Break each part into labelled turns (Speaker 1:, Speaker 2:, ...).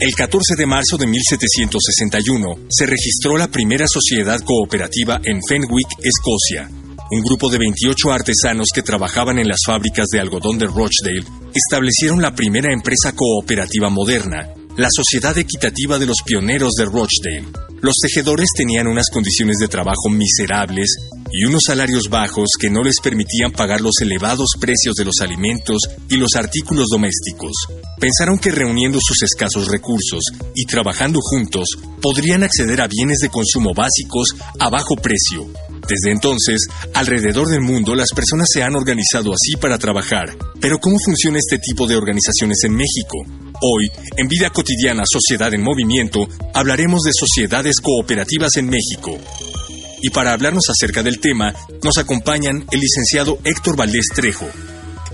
Speaker 1: El 14 de marzo de 1761 se registró la primera sociedad cooperativa en Fenwick, Escocia. Un grupo de 28 artesanos que trabajaban en las fábricas de algodón de Rochdale establecieron la primera empresa cooperativa moderna, la Sociedad Equitativa de los Pioneros de Rochdale. Los tejedores tenían unas condiciones de trabajo miserables y unos salarios bajos que no les permitían pagar los elevados precios de los alimentos y los artículos domésticos. Pensaron que reuniendo sus escasos recursos y trabajando juntos, podrían acceder a bienes de consumo básicos a bajo precio. Desde entonces, alrededor del mundo las personas se han organizado así para trabajar. Pero ¿cómo funciona este tipo de organizaciones en México? Hoy, en Vida Cotidiana Sociedad en Movimiento, hablaremos de sociedades cooperativas en México. Y para hablarnos acerca del tema, nos acompañan el licenciado Héctor Valdés Trejo,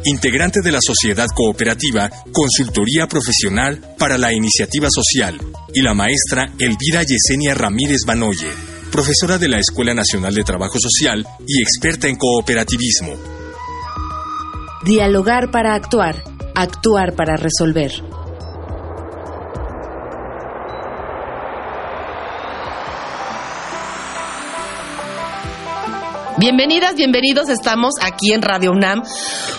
Speaker 1: integrante de la Sociedad Cooperativa Consultoría Profesional para la Iniciativa Social, y la maestra Elvira Yesenia Ramírez Banoye, profesora de la Escuela Nacional de Trabajo Social y experta en cooperativismo.
Speaker 2: Dialogar para actuar, actuar para resolver.
Speaker 3: Bienvenidas, bienvenidos, estamos aquí en Radio UNAM,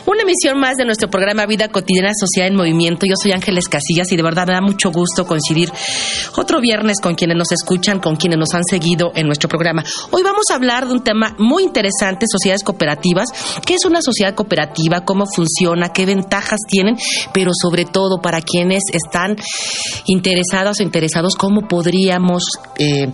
Speaker 3: una emisión más de nuestro programa Vida Cotidiana Sociedad en Movimiento. Yo soy Ángeles Casillas y de verdad me da mucho gusto coincidir otro viernes con quienes nos escuchan, con quienes nos han seguido en nuestro programa. Hoy vamos a hablar de un tema muy interesante, sociedades cooperativas. ¿Qué es una sociedad cooperativa? ¿Cómo funciona? ¿Qué ventajas tienen? Pero sobre todo para quienes están interesados o interesados, ¿cómo podríamos... Eh,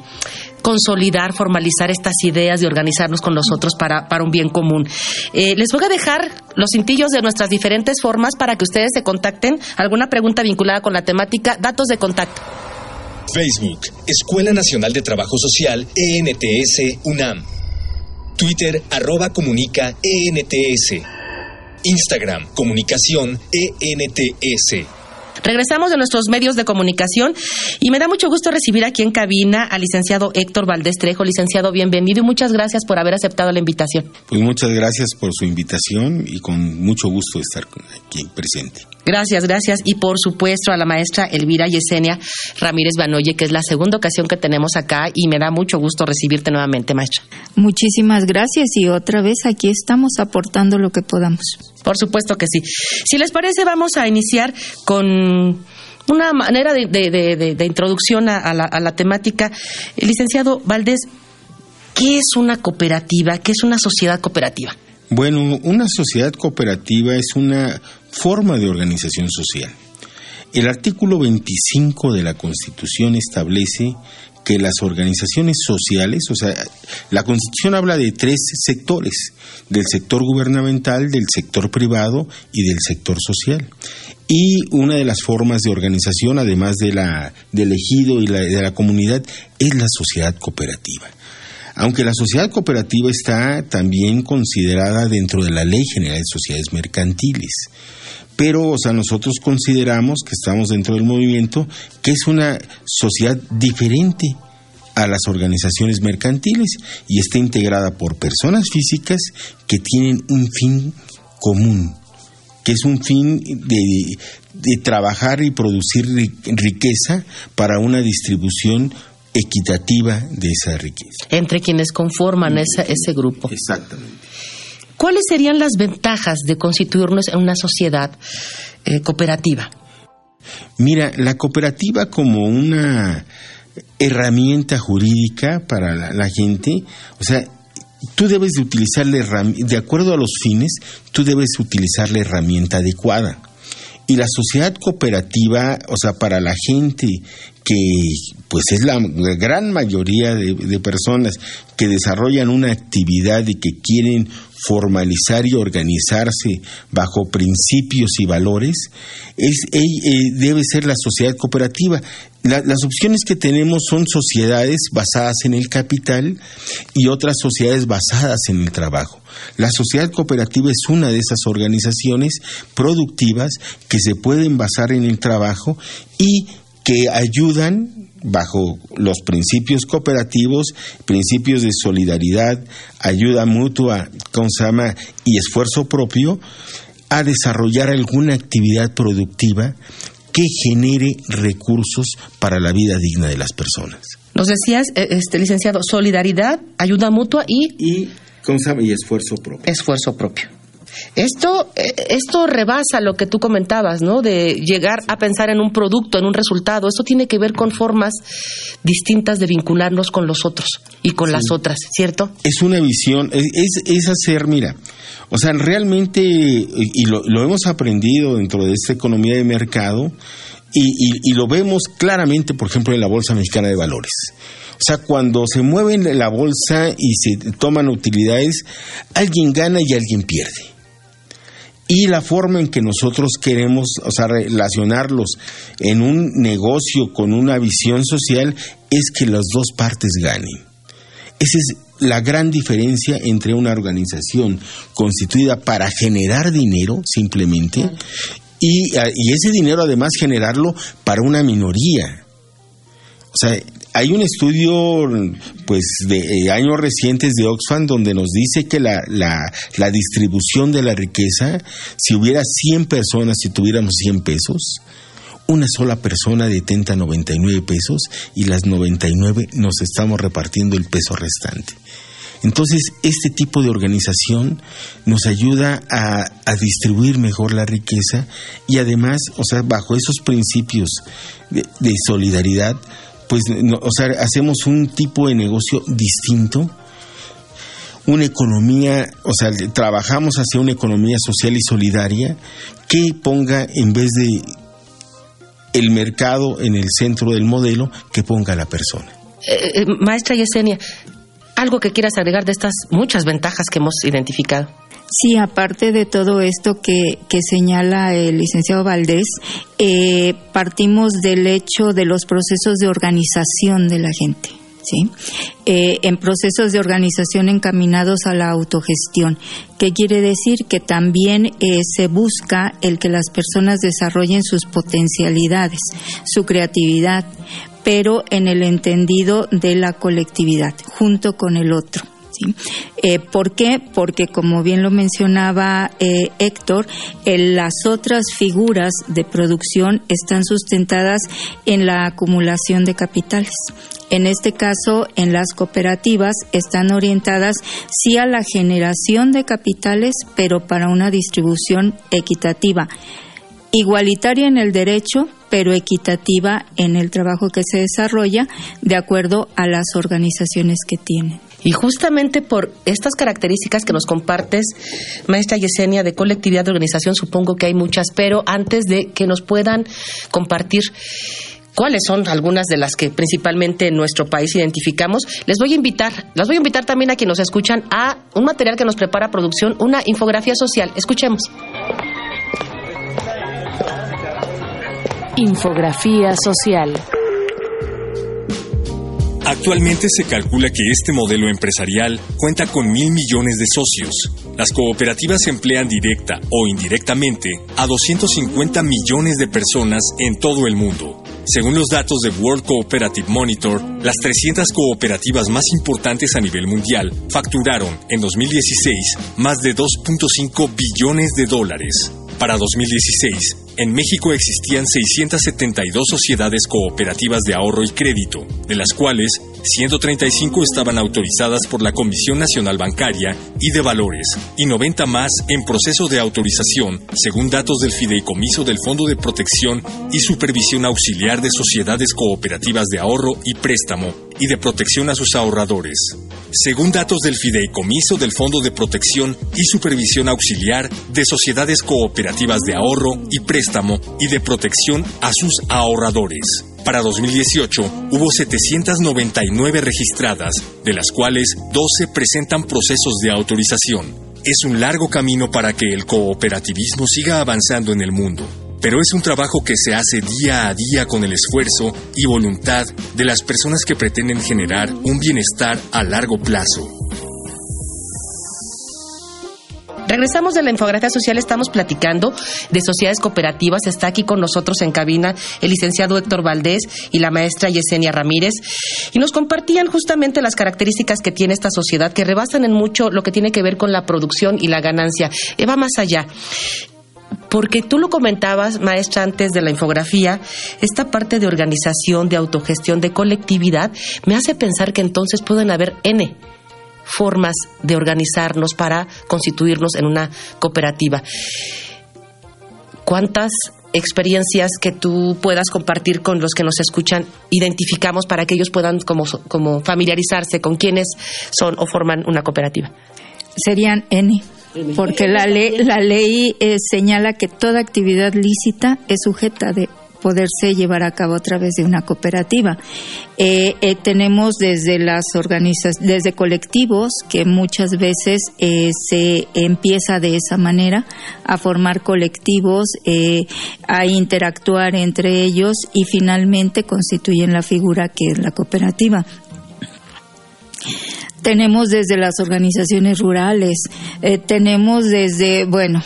Speaker 3: consolidar, formalizar estas ideas y organizarnos con los otros para, para un bien común. Eh, les voy a dejar los cintillos de nuestras diferentes formas para que ustedes se contacten. ¿Alguna pregunta vinculada con la temática? Datos de contacto.
Speaker 4: Facebook, Escuela Nacional de Trabajo Social, ENTS, UNAM. Twitter, arroba comunica, ENTS. Instagram, comunicación, ENTS.
Speaker 3: Regresamos de nuestros medios de comunicación y me da mucho gusto recibir aquí en cabina al licenciado Héctor Valdés Trejo. Licenciado, bienvenido y muchas gracias por haber aceptado la invitación.
Speaker 5: Pues muchas gracias por su invitación y con mucho gusto estar aquí presente.
Speaker 3: Gracias, gracias. Y por supuesto a la maestra Elvira Yesenia Ramírez Banoye, que es la segunda ocasión que tenemos acá y me da mucho gusto recibirte nuevamente, maestra.
Speaker 6: Muchísimas gracias y otra vez aquí estamos aportando lo que podamos.
Speaker 3: Por supuesto que sí. Si les parece, vamos a iniciar con una manera de, introducción a, la, a la temática. Licenciado Valdés, ¿qué es una cooperativa? ¿Qué es una sociedad cooperativa?
Speaker 5: Bueno, una sociedad cooperativa es una forma de organización social. El artículo 25 de la Constitución establece que las organizaciones sociales, o sea, la Constitución habla de tres sectores, del sector gubernamental, del sector privado y del sector social. Y una de las formas de organización, además de la, del ejido y la, de la comunidad, es la sociedad cooperativa. Aunque la sociedad cooperativa está también considerada dentro de la Ley General de Sociedades Mercantiles. Pero o sea, nosotros consideramos que estamos dentro del movimiento que es una sociedad diferente a las organizaciones mercantiles y está integrada por personas físicas que tienen un fin común, que es un fin de, de trabajar y producir riqueza para una distribución equitativa de esa riqueza.
Speaker 3: Entre quienes conforman ese, ese grupo.
Speaker 5: Exactamente.
Speaker 3: ¿Cuáles serían las ventajas de constituirnos en una sociedad eh, cooperativa?
Speaker 5: Mira, la cooperativa como una herramienta jurídica para la, gente, o sea, tú debes de utilizar de acuerdo a los fines, tú debes utilizar la herramienta adecuada. Y la sociedad cooperativa, o sea, para la gente que pues es la gran mayoría de, personas que desarrollan una actividad y que quieren formalizar y organizarse bajo principios y valores, es, eh, debe ser la sociedad cooperativa. las opciones que tenemos son sociedades basadas en el capital y otras sociedades basadas en el trabajo. La sociedad cooperativa es una de esas organizaciones productivas que se pueden basar en el trabajo y que ayudan bajo los principios cooperativos, principios de solidaridad, ayuda mutua, consama y esfuerzo propio, a desarrollar alguna actividad productiva que genere recursos para la vida digna de las personas.
Speaker 3: Nos decías, eh, este licenciado, solidaridad, ayuda mutua y
Speaker 5: y, y esfuerzo propio.
Speaker 3: Esfuerzo propio. Esto, eh, esto rebasa lo que tú comentabas, ¿no? De llegar a pensar en un producto, en un resultado. Esto tiene que ver con formas distintas de vincularnos con los otros y con las otras, ¿cierto?
Speaker 5: Es una visión, es, es hacer, mira, o sea, realmente, y lo, hemos aprendido dentro de esta economía de mercado, y, y, lo vemos claramente, por ejemplo, en la Bolsa Mexicana de Valores. O sea, cuando se mueve la bolsa y se toman utilidades, alguien gana y alguien pierde y la forma en que nosotros queremos, o sea, relacionarlos en un negocio con una visión social es que las dos partes ganen. Esa es la gran diferencia entre una organización constituida para generar dinero simplemente y, y ese dinero además generarlo para una minoría. O sea, hay un estudio, pues, de eh, años recientes de Oxfam donde nos dice que la, la, distribución de la riqueza, si hubiera 100 personas, si tuviéramos 100 pesos, una sola persona detenta 99 pesos y las 99 nos estamos repartiendo el peso restante. Entonces, este tipo de organización nos ayuda a, a, distribuir mejor la riqueza y además, o sea, bajo esos principios de, de solidaridad, pues, o sea, hacemos un tipo de negocio distinto, una economía, o sea, trabajamos hacia una economía social y solidaria que ponga en vez de el mercado en el centro del modelo, que ponga a la persona.
Speaker 3: Eh, eh, maestra Yesenia, algo que quieras agregar de estas muchas ventajas que hemos identificado.
Speaker 6: Sí, aparte de todo esto que, que señala el licenciado Valdés, eh, partimos del hecho de los procesos de organización de la gente. ¿Sí? Eh, en procesos de organización encaminados a la autogestión. ¿Qué quiere decir? Que también eh, se busca el que las personas desarrollen sus potencialidades, su creatividad, pero en el entendido de la colectividad, junto con el otro. Eh, ¿Por qué? Porque como bien lo mencionaba eh, Héctor, las otras figuras de producción están sustentadas en la acumulación de capitales. En este caso, en las cooperativas están orientadas sí a la generación de capitales, pero para una distribución equitativa, igualitaria en el derecho, pero equitativa en el trabajo que se desarrolla de acuerdo a las organizaciones que tienen.
Speaker 3: Y justamente por estas características que nos compartes, maestra Yesenia, de colectividad de organización, supongo que hay muchas, pero antes de que nos puedan compartir cuáles son algunas de las que principalmente en nuestro país identificamos, les voy a invitar, las voy a invitar también a quienes nos escuchan a un material que nos prepara producción, una infografía social. Escuchemos.
Speaker 2: Infografía social.
Speaker 1: Actualmente se calcula que este modelo empresarial cuenta con mil millones de socios. Las cooperativas emplean directa o indirectamente a 250 millones de personas en todo el mundo. Según los datos de World Cooperative Monitor, las 300 cooperativas más importantes a nivel mundial facturaron en 2016 más de 2.5 billones de dólares. Para 2016, en México existían 672 sociedades cooperativas de ahorro y crédito, de las cuales 135 estaban autorizadas por la Comisión Nacional Bancaria y de Valores, y 90 más en proceso de autorización, según datos del Fideicomiso del Fondo de Protección y Supervisión Auxiliar de Sociedades Cooperativas de Ahorro y Préstamo y de Protección a sus Ahorradores. Según datos del Fideicomiso del Fondo de Protección y Supervisión Auxiliar de Sociedades Cooperativas de Ahorro y Préstamo y de Protección a sus Ahorradores. Para 2018 hubo 799 registradas, de las cuales 12 presentan procesos de autorización. Es un largo camino para que el cooperativismo siga avanzando en el mundo, pero es un trabajo que se hace día a día con el esfuerzo y voluntad de las personas que pretenden generar un bienestar a largo plazo.
Speaker 3: Regresamos de la infografía social, estamos platicando de sociedades cooperativas. Está aquí con nosotros en cabina el licenciado Héctor Valdés y la maestra Yesenia Ramírez. Y nos compartían justamente las características que tiene esta sociedad, que rebasan en mucho lo que tiene que ver con la producción y la ganancia. Eh, va más allá porque tú lo comentabas, maestra, antes de la infografía, esta parte de organización, de autogestión, de colectividad, me hace pensar que entonces pueden haber N formas de organizarnos para constituirnos en una cooperativa. ¿Cuántas experiencias que tú puedas compartir con los que nos escuchan identificamos para que ellos puedan como, como familiarizarse con quienes son o forman una cooperativa?
Speaker 6: Serían N porque la ley, la ley eh, señala que toda actividad lícita es sujeta de poderse llevar a cabo a través de una cooperativa. Eh, eh, tenemos desde las organizaciones, desde colectivos que muchas veces eh, se empieza de esa manera a formar colectivos, a interactuar entre ellos y finalmente constituyen la figura que es la cooperativa tenemos desde las organizaciones rurales, tenemos desde, bueno,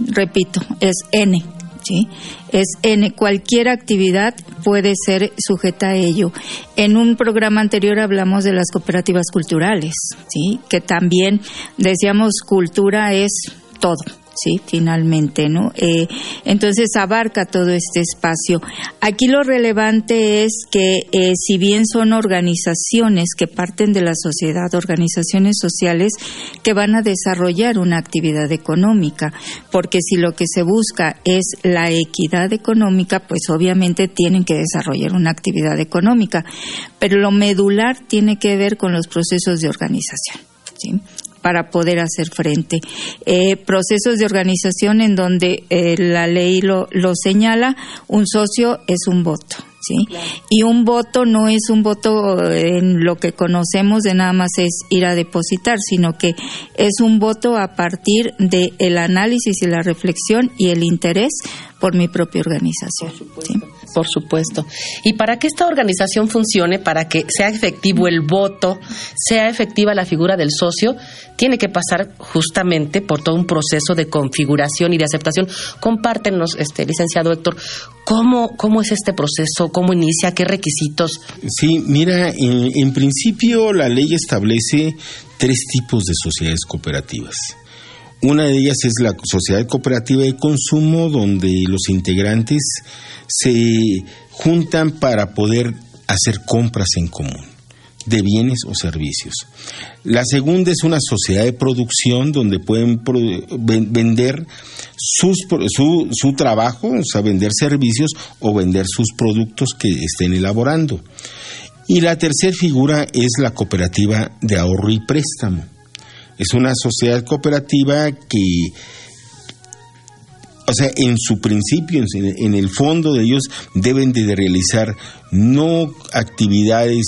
Speaker 6: repito, es N, ¿sí? Es en cualquier actividad puede ser sujeta a ello. En un programa anterior hablamos de las cooperativas culturales, ¿sí? Que también decíamos cultura es todo sí, finalmente, ¿no? Eh, entonces abarca todo este espacio. Aquí lo relevante es que eh, si bien son organizaciones que parten de la sociedad, organizaciones sociales que van a desarrollar una actividad económica, porque si lo que se busca es la equidad económica, pues obviamente tienen que desarrollar una actividad económica, pero lo medular tiene que ver con los procesos de organización. ¿sí? Para poder hacer frente. Eh, procesos de organización en donde eh, la ley lo, lo señala, un socio es un voto. ¿Sí? Y un voto no es un voto en lo que conocemos de nada más es ir a depositar, sino que es un voto a partir del el análisis y la reflexión y el interés por mi propia organización.
Speaker 3: Por supuesto. Y para que esta organización funcione, para que sea efectivo el voto, sea efectiva la figura del socio, tiene que pasar justamente por todo un proceso de configuración y de aceptación. Compártenos, este licenciado Héctor, cómo, cómo es este proceso, cómo inicia, qué requisitos.
Speaker 5: Sí, mira, en principio la ley establece tres tipos de sociedades cooperativas. Una de ellas es la sociedad cooperativa de consumo, donde los integrantes se juntan para poder hacer compras en común de bienes o servicios. La segunda es una sociedad de producción donde pueden vender su, su trabajo, o sea, vender servicios o vender sus productos que estén elaborando. Y la tercera figura es la cooperativa de ahorro y préstamo es una sociedad cooperativa que, o sea, en su principio, en el fondo de ellos, deben de realizar no actividades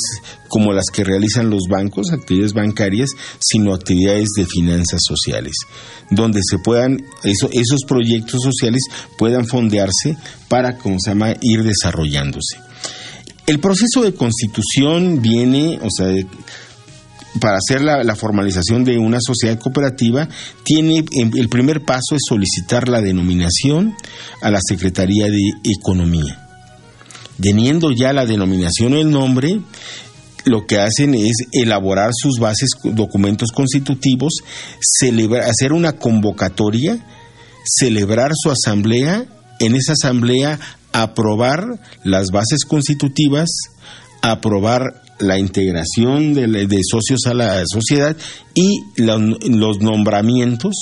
Speaker 5: como las que realizan los bancos, actividades bancarias, sino actividades de finanzas sociales, donde se puedan, esos proyectos sociales puedan fondearse para, como se llama, ir desarrollándose. El proceso de constitución viene, o sea, para hacer la, formalización de una sociedad cooperativa, tiene el primer paso es solicitar la denominación a la Secretaría de Economía. Teniendo ya la denominación o el nombre, lo que hacen es elaborar sus bases, documentos constitutivos, hacer una convocatoria, celebrar su asamblea, en esa asamblea aprobar las bases constitutivas, aprobar la integración de, socios a la sociedad y los nombramientos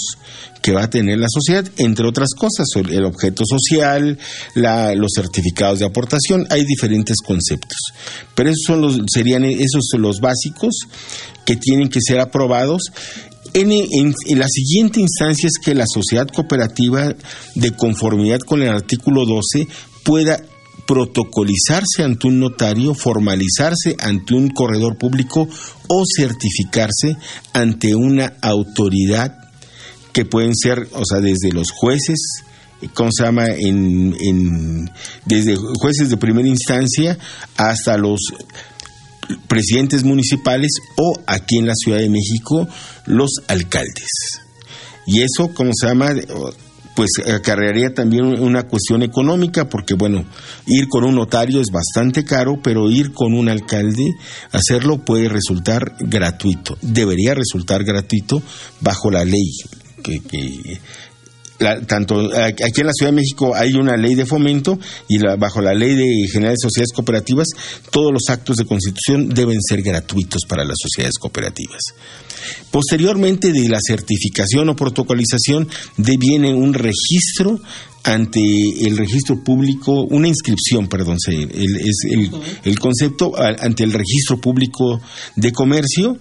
Speaker 5: que va a tener la sociedad, entre otras cosas, el objeto social, los certificados de aportación, hay diferentes conceptos. Pero esos son los, serían esos son los básicos que tienen que ser aprobados. En, en, la siguiente instancia es que la sociedad cooperativa, de conformidad con el artículo 12, pueda protocolizarse ante un notario, formalizarse ante un corredor público o certificarse ante una autoridad que pueden ser, o sea, desde los jueces, ¿cómo se llama? En, en, desde jueces de primera instancia hasta los presidentes municipales o aquí en la Ciudad de México los alcaldes. Y eso, ¿cómo se llama? Pues acarrearía también una cuestión económica, porque bueno, ir con un notario es bastante caro, pero ir con un alcalde, hacerlo puede resultar gratuito, debería resultar gratuito bajo la ley que, tanto aquí en la Ciudad de México hay una ley de fomento y bajo la ley de general de sociedades cooperativas todos los actos de constitución deben ser gratuitos para las sociedades cooperativas. Posteriormente de la certificación o protocolización deviene un registro ante el registro público, una inscripción, perdón, es el, el concepto ante el registro público de comercio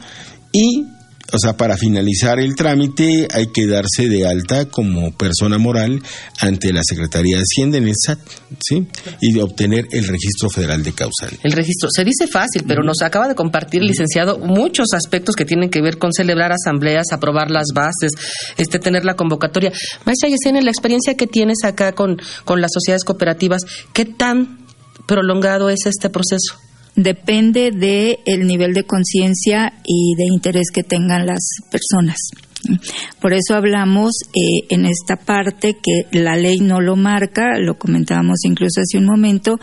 Speaker 5: y o sea, para finalizar el trámite hay que darse de alta como persona moral ante la Secretaría de Hacienda en el SAT, ¿sí? Y obtener el registro federal de causal.
Speaker 3: El registro, se dice fácil, pero nos acaba de compartir, licenciado, muchos aspectos que tienen que ver con celebrar asambleas, aprobar las bases, este tener la convocatoria. Maestra Yesenia, la experiencia que tienes acá con, con las sociedades cooperativas, ¿qué tan prolongado es este proceso?
Speaker 6: Depende de el nivel de conciencia y de interés que tengan las personas. Por eso hablamos eh, en esta parte que la ley no lo marca, lo comentábamos incluso hace un momento,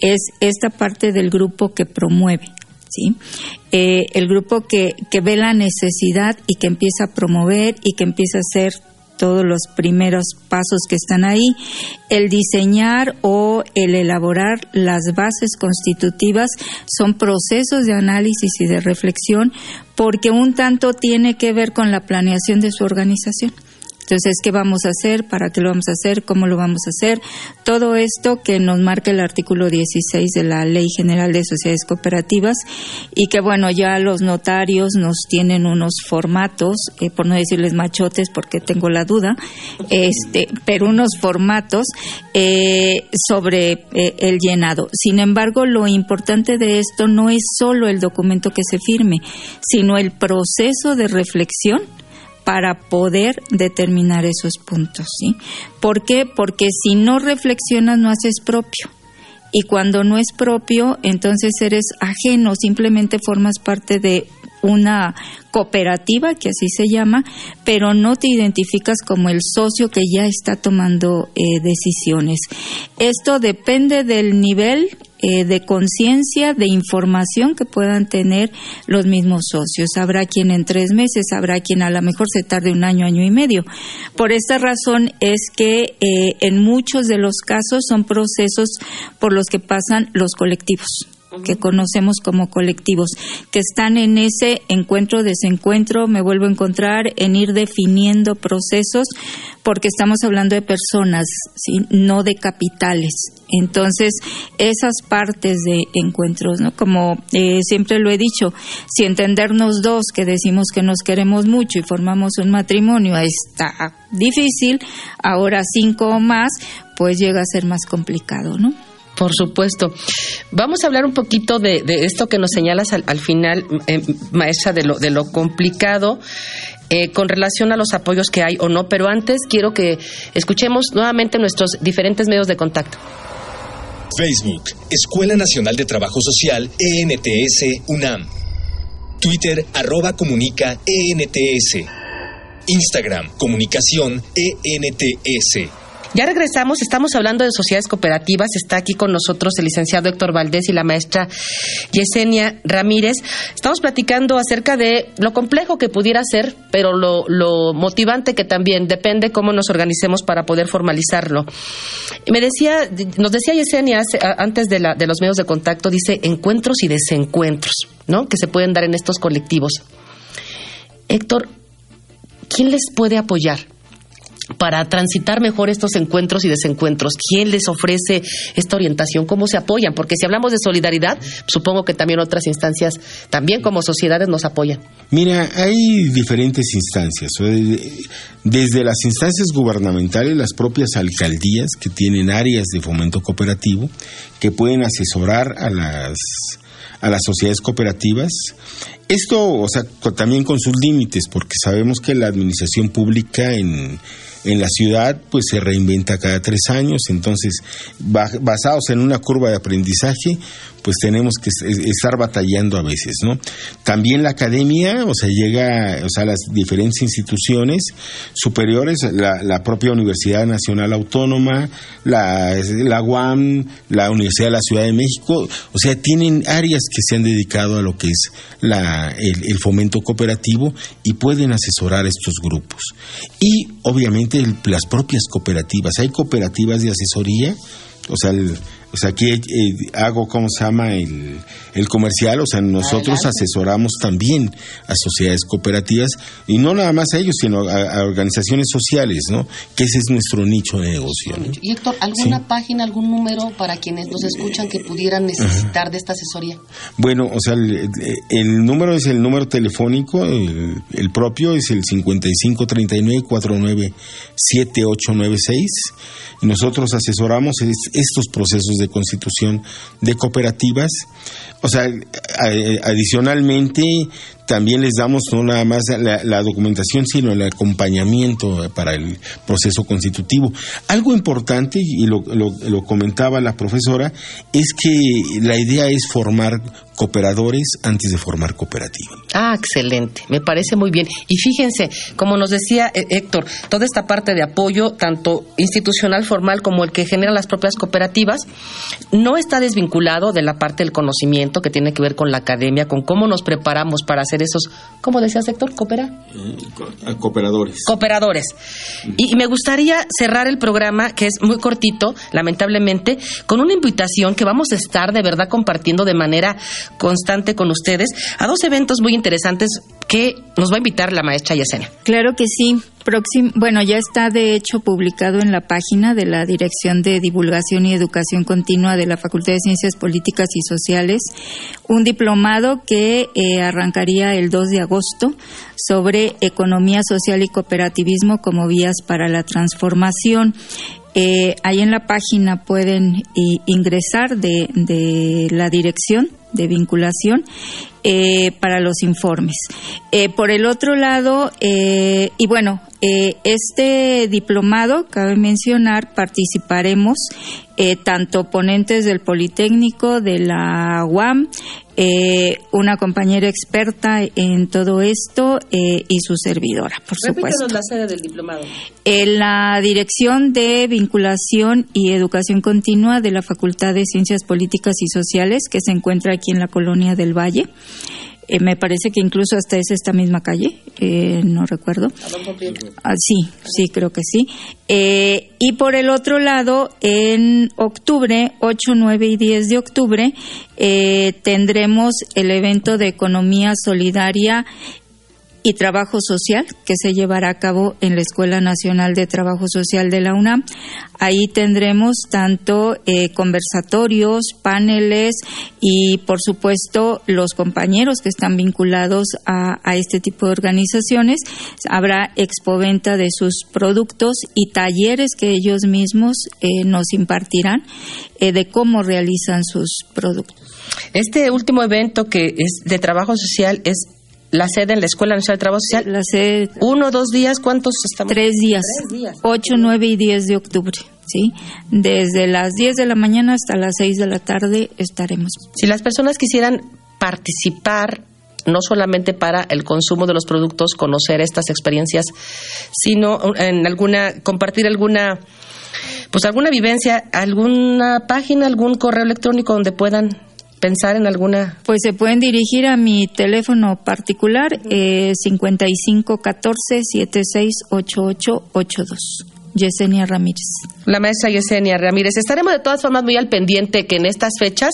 Speaker 6: es esta parte del grupo que promueve. ¿Sí? Eh, el grupo que, que ve la necesidad y que empieza a promover y que empieza a hacer todos los primeros pasos que están ahí, el diseñar o el elaborar las bases constitutivas son procesos de análisis y de reflexión porque un tanto tiene que ver con la planeación de su organización. Entonces, ¿qué vamos a hacer? ¿Para qué lo vamos a hacer? ¿Cómo lo vamos a hacer? Todo esto que nos marca el artículo 16 de la Ley General de Sociedades Cooperativas y que, bueno, ya los notarios nos tienen unos formatos, eh, por no decirles machotes porque tengo la duda, este, pero unos formatos eh, sobre eh, el llenado. Sin embargo, lo importante de esto no es solo el documento que se firme, sino el proceso de reflexión para poder determinar esos puntos, ¿sí? ¿Por qué? Porque si no reflexionas no haces propio. Y cuando no es propio, entonces eres ajeno, simplemente formas parte de una cooperativa, que así se llama, pero no te identificas como el socio que ya está tomando eh, decisiones. Esto depende del nivel eh, de conciencia, de información que puedan tener los mismos socios. Habrá quien en tres meses, habrá quien a lo mejor se tarde un año, año y medio. Por esta razón es que eh, en muchos de los casos son procesos por los que pasan los colectivos que conocemos como colectivos, que están en ese encuentro, desencuentro, me vuelvo a encontrar, en ir definiendo procesos, porque estamos hablando de personas, no de capitales. Entonces, esas partes de encuentros, ¿no? Como eh, siempre lo he dicho, si entendernos dos que decimos que nos queremos mucho y formamos un matrimonio está difícil, ahora cinco o más, pues llega a ser más complicado, ¿no?
Speaker 3: Por supuesto. Vamos a hablar un poquito de, esto que nos señalas al, final, eh, maestra, de lo, de lo complicado eh, con relación a los apoyos que hay o no, pero antes quiero que escuchemos nuevamente nuestros diferentes medios de contacto.
Speaker 4: Facebook, Escuela Nacional de Trabajo Social, ENTS, UNAM. Twitter, arroba comunica, ENTS. Instagram, comunicación, ENTS.
Speaker 3: Ya regresamos, estamos hablando de sociedades cooperativas. Está aquí con nosotros el licenciado Héctor Valdés y la maestra Yesenia Ramírez. Estamos platicando acerca de lo complejo que pudiera ser, pero lo, motivante que también depende cómo nos organicemos para poder formalizarlo. Me decía, nos decía Yesenia antes de, de los medios de contacto, dice encuentros y desencuentros, ¿no? Que se pueden dar en estos colectivos. Héctor, ¿quién les puede apoyar? Para transitar mejor estos encuentros y desencuentros? ¿Quién les ofrece esta orientación? ¿Cómo se apoyan? Porque si hablamos de solidaridad, supongo que también otras instancias, también como sociedades, nos apoyan.
Speaker 5: Mira, hay diferentes instancias. Desde las instancias gubernamentales, las propias alcaldías que tienen áreas de fomento cooperativo, que pueden asesorar a las a las sociedades cooperativas. Esto, o sea, también con sus límites, porque sabemos que la administración pública en, en la ciudad pues se reinventa cada tres años, entonces basados en una curva de aprendizaje pues tenemos que estar batallando a veces, ¿no? También la academia, o sea, llega, o sea, las diferentes instituciones superiores, la, propia Universidad Nacional Autónoma, la, la UAM, la Universidad de la Ciudad de México, o sea, tienen áreas que se han dedicado a lo que es la, el, fomento cooperativo y pueden asesorar estos grupos. Y obviamente las propias cooperativas, hay cooperativas de asesoría, o sea, el, o sea, aquí eh, hago, ¿cómo se llama? El, el comercial, o sea, nosotros asesoramos también a sociedades cooperativas y no nada más a ellos, sino a, organizaciones sociales, ¿no? Que ese es nuestro nicho de negocio.
Speaker 3: Y Héctor, ¿alguna página, algún número para quienes nos escuchan que pudieran necesitar de esta asesoría?
Speaker 5: Bueno, o sea, el, número es el número telefónico, el, propio es el 5539 y nosotros asesoramos estos procesos de constitución de cooperativas. O sea, adicionalmente también les damos no nada más la, documentación, sino el acompañamiento para el proceso constitutivo. Algo importante, y lo, lo, comentaba la profesora, es que la idea es formar cooperadores antes de formar cooperativa.
Speaker 3: Ah, excelente, me parece muy bien. Y fíjense, como nos decía eh, Héctor, toda esta parte de apoyo, tanto institucional, formal, como el que generan las propias cooperativas, no está desvinculado de la parte del conocimiento que tiene que ver con la academia, con cómo nos preparamos para hacer esos, ¿cómo decía sector? ¿Coopera?
Speaker 5: Eh, cooperadores.
Speaker 3: Cooperadores. Y, me gustaría cerrar el programa, que es muy cortito, lamentablemente, con una invitación que vamos a estar de verdad compartiendo de manera constante con ustedes a dos eventos muy interesantes que nos va a invitar la maestra Yesenia.
Speaker 6: Claro que sí bueno, ya está de hecho publicado en la página de la Dirección de Divulgación y Educación Continua de la Facultad de Ciencias Políticas y Sociales un diplomado que eh, arrancaría el 2 de agosto sobre economía social y cooperativismo como vías para la transformación. Eh, ahí en la página pueden ingresar de, de la dirección de vinculación eh, para los informes. Eh, por el otro lado, eh, y bueno, este diplomado, cabe mencionar, participaremos tanto ponentes del Politécnico, de la UAM, una compañera experta en todo esto y su servidora, por supuesto.
Speaker 3: la sede del diplomado.
Speaker 6: En la Dirección de Vinculación y Educación Continua de la Facultad de Ciencias Políticas y Sociales, que se encuentra aquí en la Colonia del Valle. Eh, me parece que incluso hasta es esta misma calle, eh, no recuerdo. Ah, sí, sí, creo que sí. Eh, y por el otro lado, en octubre, 8, 9 y 10 de octubre, tendremos el evento de economía solidaria y Trabajo Social que se llevará a cabo en la Escuela Nacional de Trabajo Social de la UNAM. Ahí tendremos tanto eh, conversatorios, paneles y, por supuesto, los compañeros que están vinculados a, este tipo de organizaciones. Habrá expoventa de sus productos y talleres que ellos mismos eh, nos impartirán eh, de cómo realizan sus productos.
Speaker 3: Este último evento que es de trabajo social es la sede en la Escuela Nacional de Trabajo Social.
Speaker 6: La sede.
Speaker 3: Uno, dos días, ¿cuántos estamos?
Speaker 6: Tres días. Tres días. Ocho, nueve y diez de octubre. ¿sí? Desde las diez de la mañana hasta las seis de la tarde estaremos.
Speaker 3: Si las personas quisieran participar no solamente para el consumo de los productos, conocer estas experiencias, sino en alguna compartir alguna pues alguna vivencia, alguna página, algún correo electrónico donde puedan pensar en alguna?
Speaker 6: Pues se pueden dirigir a mi teléfono particular, eh, 5514-768882. Yesenia Ramírez.
Speaker 3: La maestra Yesenia Ramírez. Estaremos de todas formas muy al pendiente que en estas fechas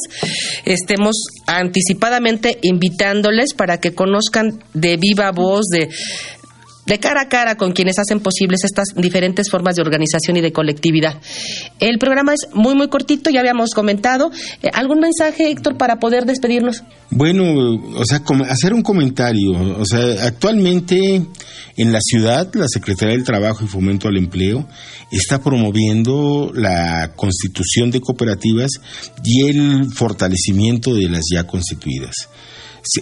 Speaker 3: estemos anticipadamente invitándoles para que conozcan de viva voz, de de cara a cara con quienes hacen posibles estas diferentes formas de organización y de colectividad. El programa es muy, muy cortito, ya habíamos comentado. Eh, ¿Algún mensaje, Héctor, para poder despedirnos?
Speaker 5: Bueno, o sea, hacer un comentario. O sea, actualmente en la ciudad, la Secretaría del Trabajo y Fomento al Empleo está promoviendo la constitución de cooperativas y el fortalecimiento de las ya constituidas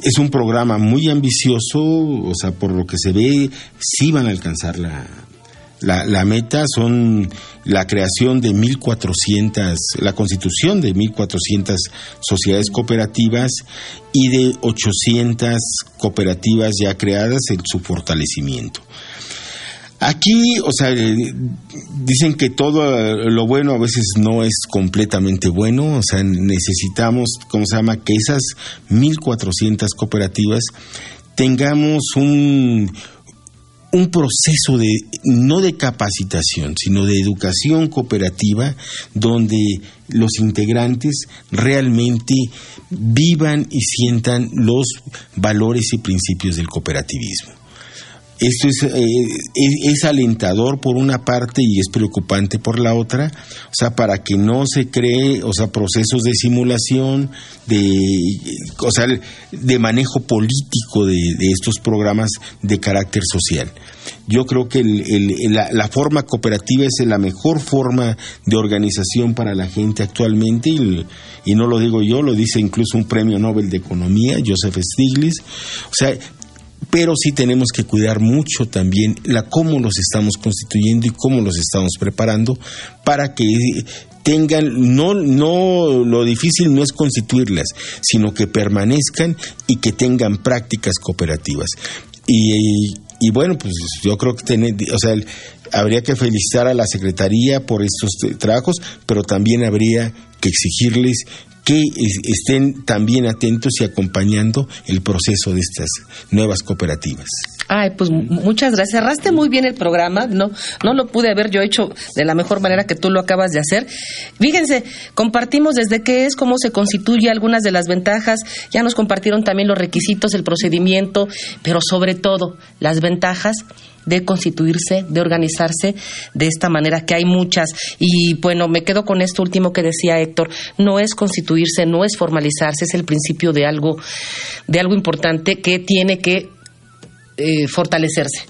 Speaker 5: es un programa muy ambicioso, o sea, por lo que se ve, sí van a alcanzar la, la, meta, son la creación de 1.400, la constitución de 1.400 sociedades cooperativas y de 800 cooperativas ya creadas en su fortalecimiento. Aquí, o sea, eh, dicen que todo lo bueno a veces no es completamente bueno, o sea, necesitamos, ¿cómo se llama?, que esas 1.400 cooperativas tengamos un, un proceso de, no de capacitación, sino de educación cooperativa, donde los integrantes realmente vivan y sientan los valores y principios del cooperativismo. Esto eh, es, es, alentador por una parte y es preocupante por la otra, o sea, para que no se cree, o sea, procesos de simulación, de, o sea, de manejo político de, estos programas de carácter social. Yo creo que la, forma cooperativa es la mejor forma de organización para la gente actualmente y, y no lo digo yo, lo dice incluso un premio Nobel de Economía, Joseph Stiglitz. O sea, pero sí tenemos que cuidar mucho también la cómo los estamos constituyendo y cómo los estamos preparando para que tengan no no lo difícil no es constituirlas sino que permanezcan y que tengan prácticas cooperativas. Y, bueno pues yo creo que tener, o sea habría que felicitar a la secretaría por estos trabajos pero también habría que exigirles que estén también atentos y acompañando el proceso de estas nuevas cooperativas.
Speaker 3: Ay, pues muchas gracias. Cerraste muy bien el programa, no, no lo pude haber yo hecho de la mejor manera que tú lo acabas de hacer. Fíjense, compartimos desde qué es, cómo se constituye, algunas de las ventajas, ya nos compartieron también los requisitos, el procedimiento, pero sobre todo las ventajas de constituirse, de organizarse de esta manera, que hay muchas. Y bueno, me quedo con esto último que decía Héctor, no es constituirse, no es formalizarse, es el principio de algo, de algo importante que tiene que eh, fortalecerse.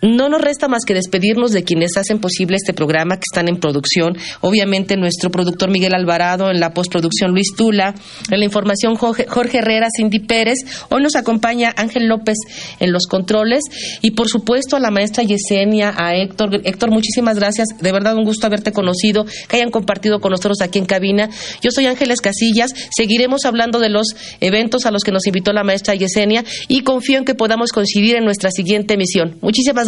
Speaker 3: No nos resta más que despedirnos de quienes hacen posible este programa, que están en producción. Obviamente nuestro productor Miguel Alvarado, en la postproducción Luis Tula, en la información Jorge, Herrera, Cindy Pérez. Hoy nos acompaña Ángel López en los controles y por supuesto a la maestra Yesenia, a Héctor. Héctor, muchísimas gracias. De verdad un gusto haberte conocido, que hayan compartido con nosotros aquí en cabina. Yo soy Ángeles Casillas. Seguiremos hablando de los eventos a los que nos invitó la maestra Yesenia y confío en que podamos coincidir en nuestra siguiente emisión. Muchísimas